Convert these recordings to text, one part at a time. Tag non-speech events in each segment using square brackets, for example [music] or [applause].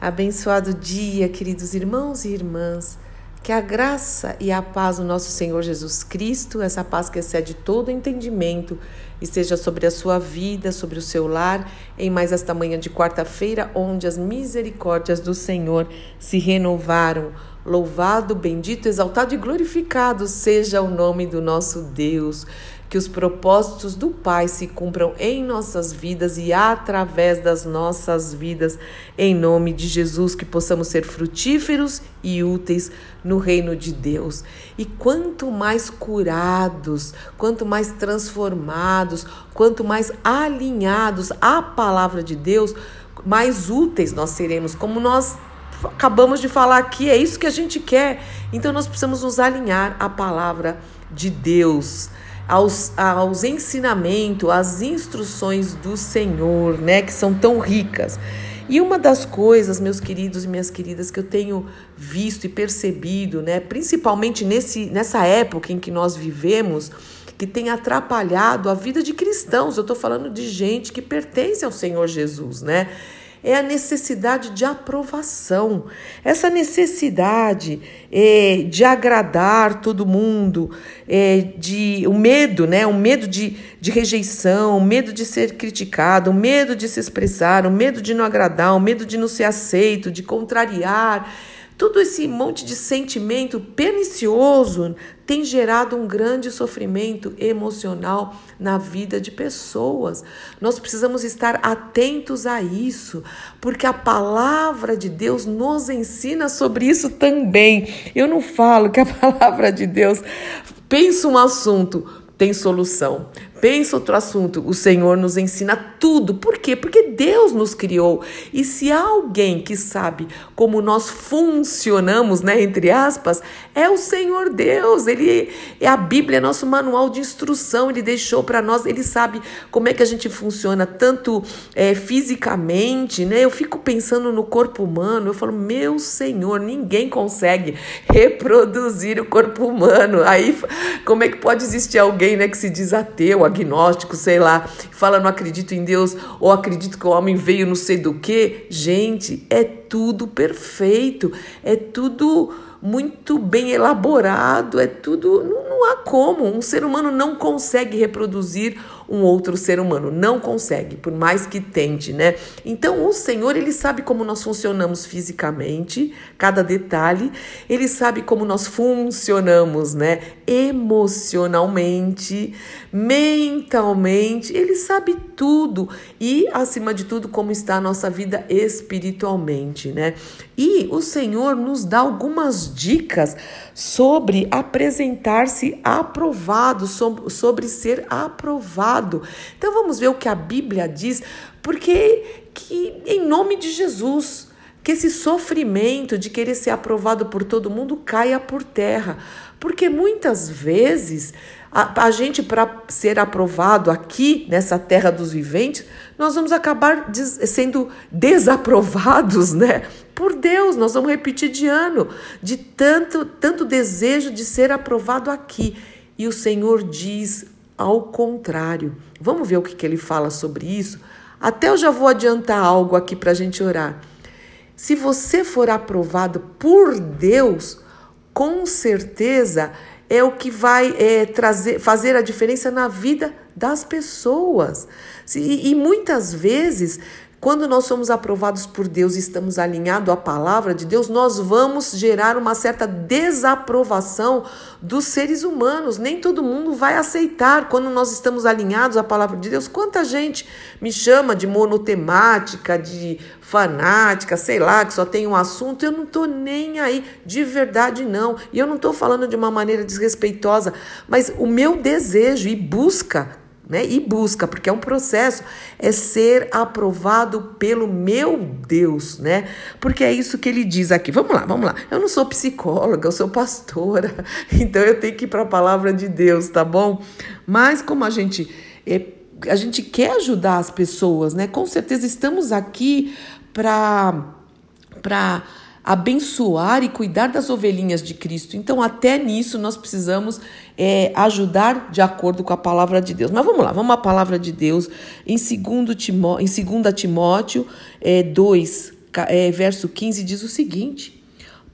Abençoado dia, queridos irmãos e irmãs. Que a graça e a paz do nosso Senhor Jesus Cristo, essa paz que excede todo entendimento, esteja sobre a sua vida, sobre o seu lar, em mais esta manhã de quarta-feira, onde as misericórdias do Senhor se renovaram. Louvado, bendito, exaltado e glorificado seja o nome do nosso Deus que os propósitos do Pai se cumpram em nossas vidas e através das nossas vidas, em nome de Jesus, que possamos ser frutíferos e úteis no reino de Deus. E quanto mais curados, quanto mais transformados, quanto mais alinhados à palavra de Deus, mais úteis nós seremos, como nós acabamos de falar aqui, é isso que a gente quer. Então nós precisamos nos alinhar à palavra de Deus aos, aos ensinamentos, às instruções do Senhor, né, que são tão ricas. E uma das coisas, meus queridos e minhas queridas, que eu tenho visto e percebido, né, principalmente nesse, nessa época em que nós vivemos, que tem atrapalhado a vida de cristãos. Eu estou falando de gente que pertence ao Senhor Jesus, né? É a necessidade de aprovação, essa necessidade é, de agradar todo mundo, é, de o medo, né? O medo de, de rejeição, o medo de ser criticado, o medo de se expressar, o medo de não agradar, o medo de não ser aceito, de contrariar. Todo esse monte de sentimento pernicioso tem gerado um grande sofrimento emocional na vida de pessoas. Nós precisamos estar atentos a isso, porque a palavra de Deus nos ensina sobre isso também. Eu não falo que a [laughs] palavra de Deus pensa um assunto, tem solução. Pensa outro assunto. O Senhor nos ensina tudo. Por quê? Porque Deus nos criou. E se há alguém que sabe como nós funcionamos, né, entre aspas, é o Senhor Deus. Ele é a Bíblia, é nosso manual de instrução. Ele deixou para nós. Ele sabe como é que a gente funciona tanto é, fisicamente, né? Eu fico pensando no corpo humano. Eu falo, meu Senhor, ninguém consegue reproduzir o corpo humano. Aí, como é que pode existir alguém, né, que se diz ateu? Agnóstico, sei lá, fala não acredito em Deus ou acredito que o homem veio não sei do que. Gente, é tudo perfeito, é tudo muito bem elaborado, é tudo. Não, não há como. Um ser humano não consegue reproduzir um outro ser humano. Não consegue, por mais que tente, né? Então, o Senhor, ele sabe como nós funcionamos fisicamente, cada detalhe, ele sabe como nós funcionamos, né? Emocionalmente, mentalmente, ele sabe tudo e, acima de tudo, como está a nossa vida espiritualmente, né? E o Senhor nos dá algumas dicas sobre apresentar-se aprovado, sobre ser aprovado pecado. Então vamos ver o que a Bíblia diz, porque que em nome de Jesus, que esse sofrimento de querer ser aprovado por todo mundo caia por terra. Porque muitas vezes a, a gente, para ser aprovado aqui nessa terra dos viventes, nós vamos acabar des, sendo desaprovados, né? Por Deus, nós vamos repetir de ano, de tanto, tanto desejo de ser aprovado aqui. E o Senhor diz: ao contrário. Vamos ver o que, que ele fala sobre isso? Até eu já vou adiantar algo aqui para a gente orar. Se você for aprovado por Deus, com certeza é o que vai é, trazer, fazer a diferença na vida das pessoas. E, e muitas vezes quando nós somos aprovados por Deus e estamos alinhados à palavra de Deus, nós vamos gerar uma certa desaprovação dos seres humanos. Nem todo mundo vai aceitar quando nós estamos alinhados à palavra de Deus. Quanta gente me chama de monotemática, de fanática, sei lá, que só tem um assunto. Eu não estou nem aí, de verdade não. E eu não estou falando de uma maneira desrespeitosa, mas o meu desejo e busca né? E busca, porque é um processo, é ser aprovado pelo meu Deus, né? Porque é isso que ele diz aqui. Vamos lá, vamos lá. Eu não sou psicóloga, eu sou pastora, [laughs] então eu tenho que ir para a palavra de Deus, tá bom? Mas como a gente é, a gente quer ajudar as pessoas, né? Com certeza estamos aqui para para abençoar e cuidar das ovelhinhas de Cristo. Então, até nisso, nós precisamos é, ajudar de acordo com a palavra de Deus. Mas vamos lá, vamos à palavra de Deus em 2 Timó em 2 Timóteo é, 2, é, verso 15 diz o seguinte: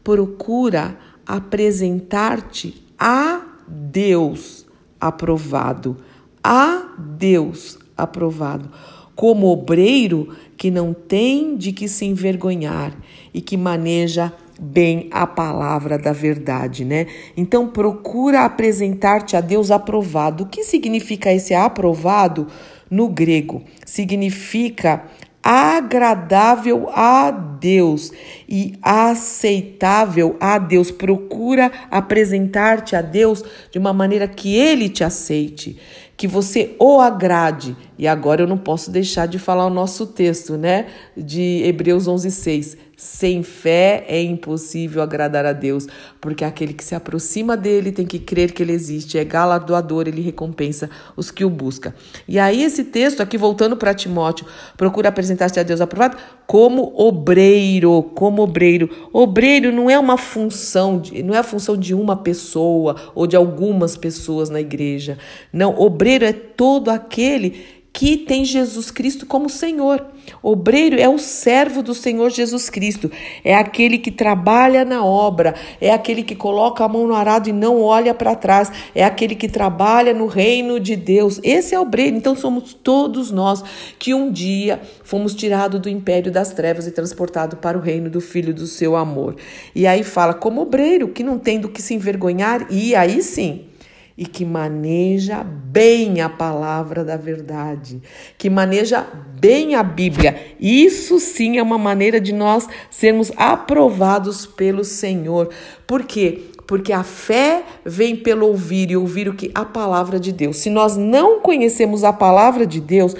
procura apresentar-te a Deus aprovado, a Deus aprovado, como obreiro que não tem de que se envergonhar e que maneja bem a palavra da verdade, né? Então procura apresentar-te a Deus aprovado. O que significa esse aprovado no grego? Significa agradável a Deus e aceitável a Deus. Procura apresentar-te a Deus de uma maneira que ele te aceite, que você o agrade. E agora eu não posso deixar de falar o nosso texto, né? De Hebreus 11:6. Sem fé é impossível agradar a Deus, porque aquele que se aproxima dele tem que crer que ele existe, é galardoador, ele recompensa os que o buscam. E aí esse texto aqui voltando para Timóteo, procura apresentar-se a Deus aprovado como obreiro, como obreiro. Obreiro não é uma função, de, não é a função de uma pessoa ou de algumas pessoas na igreja. Não, obreiro é todo aquele que tem Jesus Cristo como Senhor. Obreiro é o servo do Senhor Jesus Cristo, é aquele que trabalha na obra, é aquele que coloca a mão no arado e não olha para trás, é aquele que trabalha no reino de Deus. Esse é obreiro. Então somos todos nós que um dia fomos tirados do império das trevas e transportados para o reino do Filho do seu amor. E aí fala como obreiro que não tem do que se envergonhar e aí sim e que maneja bem a palavra da verdade, que maneja bem a Bíblia. Isso sim é uma maneira de nós sermos aprovados pelo Senhor. Por quê? Porque a fé vem pelo ouvir e ouvir o que a palavra de Deus. Se nós não conhecemos a palavra de Deus,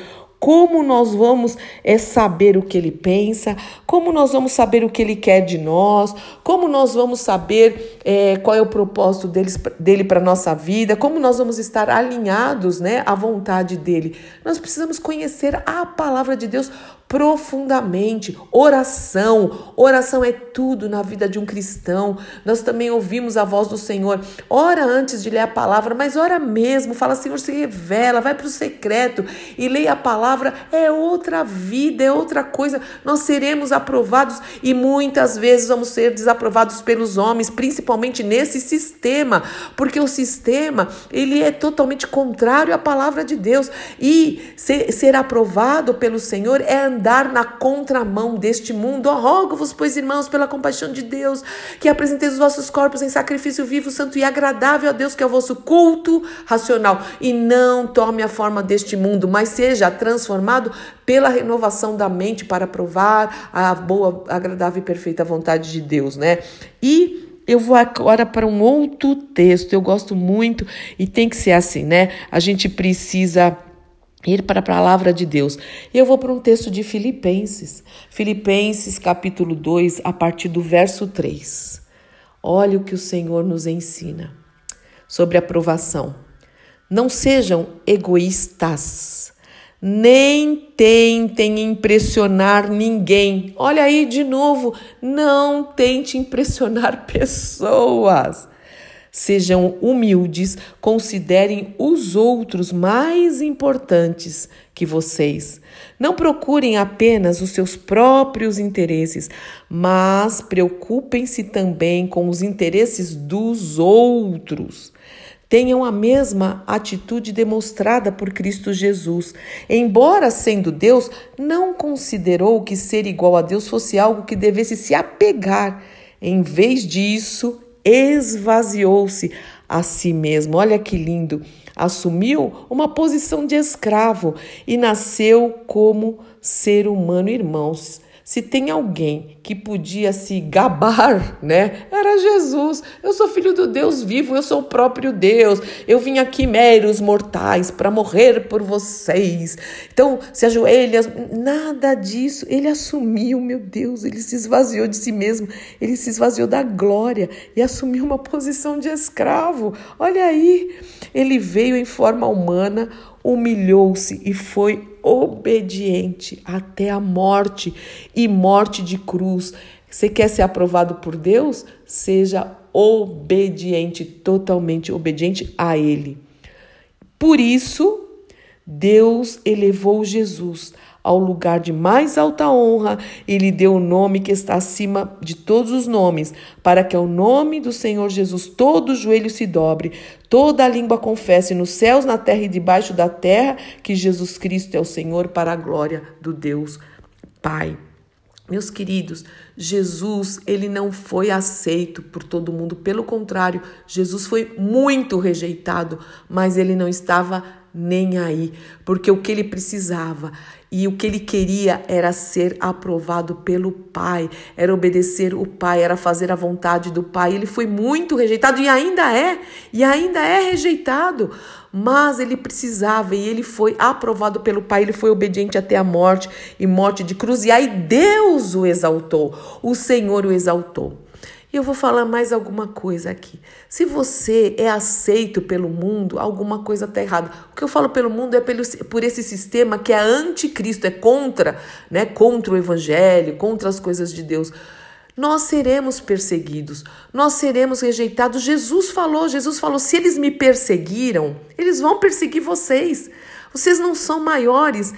como nós vamos é, saber o que ele pensa? Como nós vamos saber o que ele quer de nós? Como nós vamos saber é, qual é o propósito deles, dele para a nossa vida? Como nós vamos estar alinhados né, à vontade dele? Nós precisamos conhecer a palavra de Deus profundamente. Oração, oração é tudo na vida de um cristão. Nós também ouvimos a voz do Senhor. Ora antes de ler a palavra, mas ora mesmo. Fala, Senhor, se revela, vai para o secreto e leia a palavra. É outra vida, é outra coisa. Nós seremos aprovados e muitas vezes vamos ser desaprovados pelos homens, principalmente nesse sistema, porque o sistema ele é totalmente contrário à palavra de Deus e ser, ser aprovado pelo Senhor é andar na contramão deste mundo. Oh, rogo-vos, pois, irmãos, pela compaixão de Deus, que apresenteis os vossos corpos em sacrifício vivo, santo e agradável a Deus, que é o vosso culto racional. E não tome a forma deste mundo, mas seja transformado pela renovação da mente para provar a boa, agradável e perfeita vontade de Deus, né? E eu vou agora para um outro texto. Eu gosto muito e tem que ser assim, né? A gente precisa ir para a palavra de Deus. Eu vou para um texto de Filipenses, Filipenses capítulo 2, a partir do verso 3. Olha o que o Senhor nos ensina sobre aprovação. Não sejam egoístas, nem tentem impressionar ninguém. Olha aí de novo, não tente impressionar [laughs] pessoas. Sejam humildes, considerem os outros mais importantes que vocês. Não procurem apenas os seus próprios interesses, mas preocupem-se também com os interesses dos outros. Tenham a mesma atitude demonstrada por Cristo Jesus. Embora sendo Deus, não considerou que ser igual a Deus fosse algo que devesse se apegar. Em vez disso, esvaziou-se a si mesmo. Olha que lindo! Assumiu uma posição de escravo e nasceu como ser humano, irmãos. Se tem alguém que podia se gabar, [laughs] né? Era Jesus. Eu sou filho do Deus vivo, eu sou o próprio Deus. Eu vim aqui, meros mortais, para morrer por vocês. Então, se ajoelha, nada disso. Ele assumiu, meu Deus, ele se esvaziou de si mesmo, ele se esvaziou da glória e assumiu uma posição de escravo. Olha aí, ele veio em forma humana, humilhou-se e foi obediente até a morte e morte de cruz. Você quer ser aprovado por Deus? Seja obediente, totalmente obediente a Ele. Por isso, Deus elevou Jesus ao lugar de mais alta honra e lhe deu o nome que está acima de todos os nomes, para que ao nome do Senhor Jesus todo joelho se dobre, toda a língua confesse nos céus, na terra e debaixo da terra que Jesus Cristo é o Senhor para a glória do Deus Pai. Meus queridos, Jesus, ele não foi aceito por todo mundo, pelo contrário, Jesus foi muito rejeitado, mas ele não estava nem aí, porque o que ele precisava e o que ele queria era ser aprovado pelo Pai, era obedecer o Pai, era fazer a vontade do Pai. Ele foi muito rejeitado e ainda é, e ainda é rejeitado, mas ele precisava e ele foi aprovado pelo Pai, ele foi obediente até a morte e morte de cruz, e aí Deus o exaltou, o Senhor o exaltou. E eu vou falar mais alguma coisa aqui. Se você é aceito pelo mundo, alguma coisa está errada. O que eu falo pelo mundo é pelo, por esse sistema que é anticristo, é contra, né? Contra o evangelho, contra as coisas de Deus. Nós seremos perseguidos, nós seremos rejeitados. Jesus falou, Jesus falou: se eles me perseguiram, eles vão perseguir vocês. Vocês não são maiores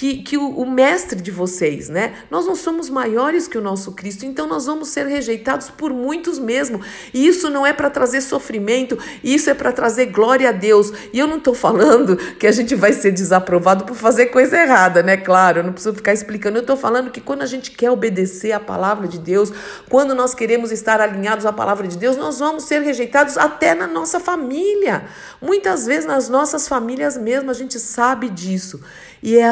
que, que o, o, mestre de vocês, né? Nós não somos maiores que o nosso Cristo, então nós vamos ser rejeitados por muitos mesmo. E isso não é para trazer sofrimento, isso é para trazer glória a Deus. E eu não estou falando que a gente vai ser desaprovado por fazer coisa errada, né? Claro, eu não preciso ficar explicando. Eu estou falando que quando a gente quer obedecer a palavra de Deus, quando nós queremos estar alinhados à palavra de Deus, nós vamos ser rejeitados até na nossa família. Muitas vezes nas nossas famílias mesmo, a gente sabe disso. E é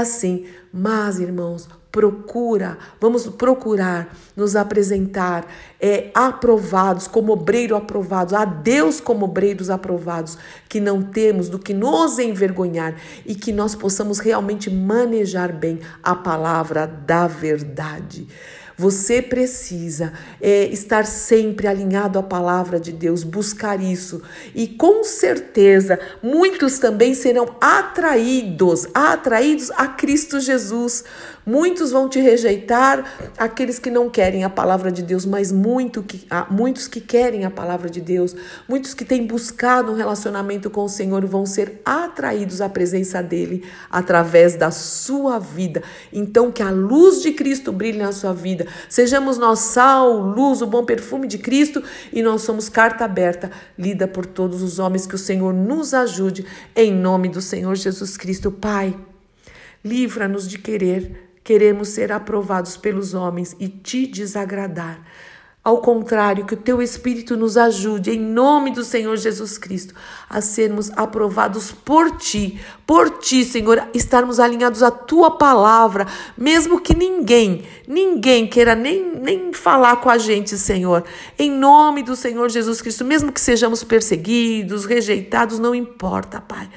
Mas, irmãos, procura, vamos procurar nos apresentar é, aprovados, como obreiro aprovados, a Deus como obreiros aprovados, que não temos do que nos envergonhar e que nós possamos realmente manejar bem a palavra da verdade. Você precisa é, estar sempre alinhado à palavra de Deus, buscar isso. E com certeza, muitos também serão atraídos, atraídos a Cristo Jesus. Muitos vão te rejeitar, aqueles que não querem a palavra de Deus, mas muito que, muitos que querem a palavra de Deus, muitos que têm buscado um relacionamento com o Senhor vão ser atraídos à presença dele através da sua vida. Então, que a luz de Cristo brilhe na sua vida. Sejamos nós sal, luz, o bom perfume de Cristo e nós somos carta aberta, lida por todos os homens. Que o Senhor nos ajude, em nome do Senhor Jesus Cristo. Pai, livra-nos de querer queremos ser aprovados pelos homens e te desagradar. Ao contrário, que o teu Espírito nos ajude, em nome do Senhor Jesus Cristo, a sermos aprovados por ti, por ti, Senhor, estarmos alinhados à tua palavra, mesmo que ninguém, ninguém queira nem, nem falar com a gente, Senhor, em nome do Senhor Jesus Cristo, mesmo que sejamos perseguidos, rejeitados, não importa, Pai.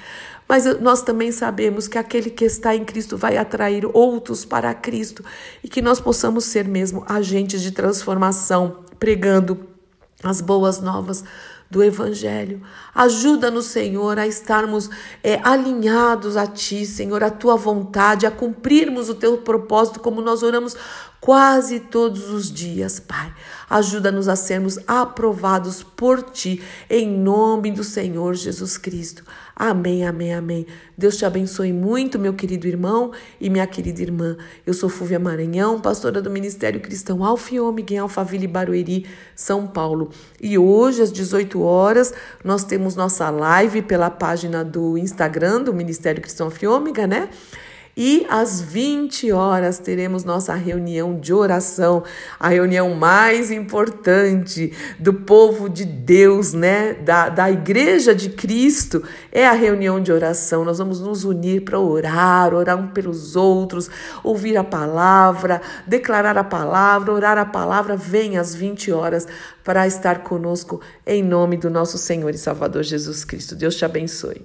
Mas nós também sabemos que aquele que está em Cristo vai atrair outros para Cristo e que nós possamos ser mesmo agentes de transformação, pregando as boas novas do Evangelho. Ajuda-nos, Senhor, a estarmos é, alinhados a Ti, Senhor, a Tua vontade, a cumprirmos o Teu propósito, como nós oramos quase todos os dias, Pai. Ajuda-nos a sermos aprovados por Ti, em nome do Senhor Jesus Cristo. Amém, amém, amém. Deus te abençoe muito, meu querido irmão e minha querida irmã. Eu sou Fúvia Maranhão, pastora do Ministério Cristão Alfiômega em Alphaville, Barueri, São Paulo. E hoje, às 18 horas, nós temos nossa live pela página do Instagram do Ministério Cristão Alfiômega, né? E às 20 horas teremos nossa reunião de oração, a reunião mais importante do povo de Deus, né? Da, da Igreja de Cristo, é a reunião de oração. Nós vamos nos unir para orar, orar um pelos outros, ouvir a palavra, declarar a palavra, orar a palavra. Vem às 20 horas para estar conosco em nome do nosso Senhor e Salvador Jesus Cristo. Deus te abençoe.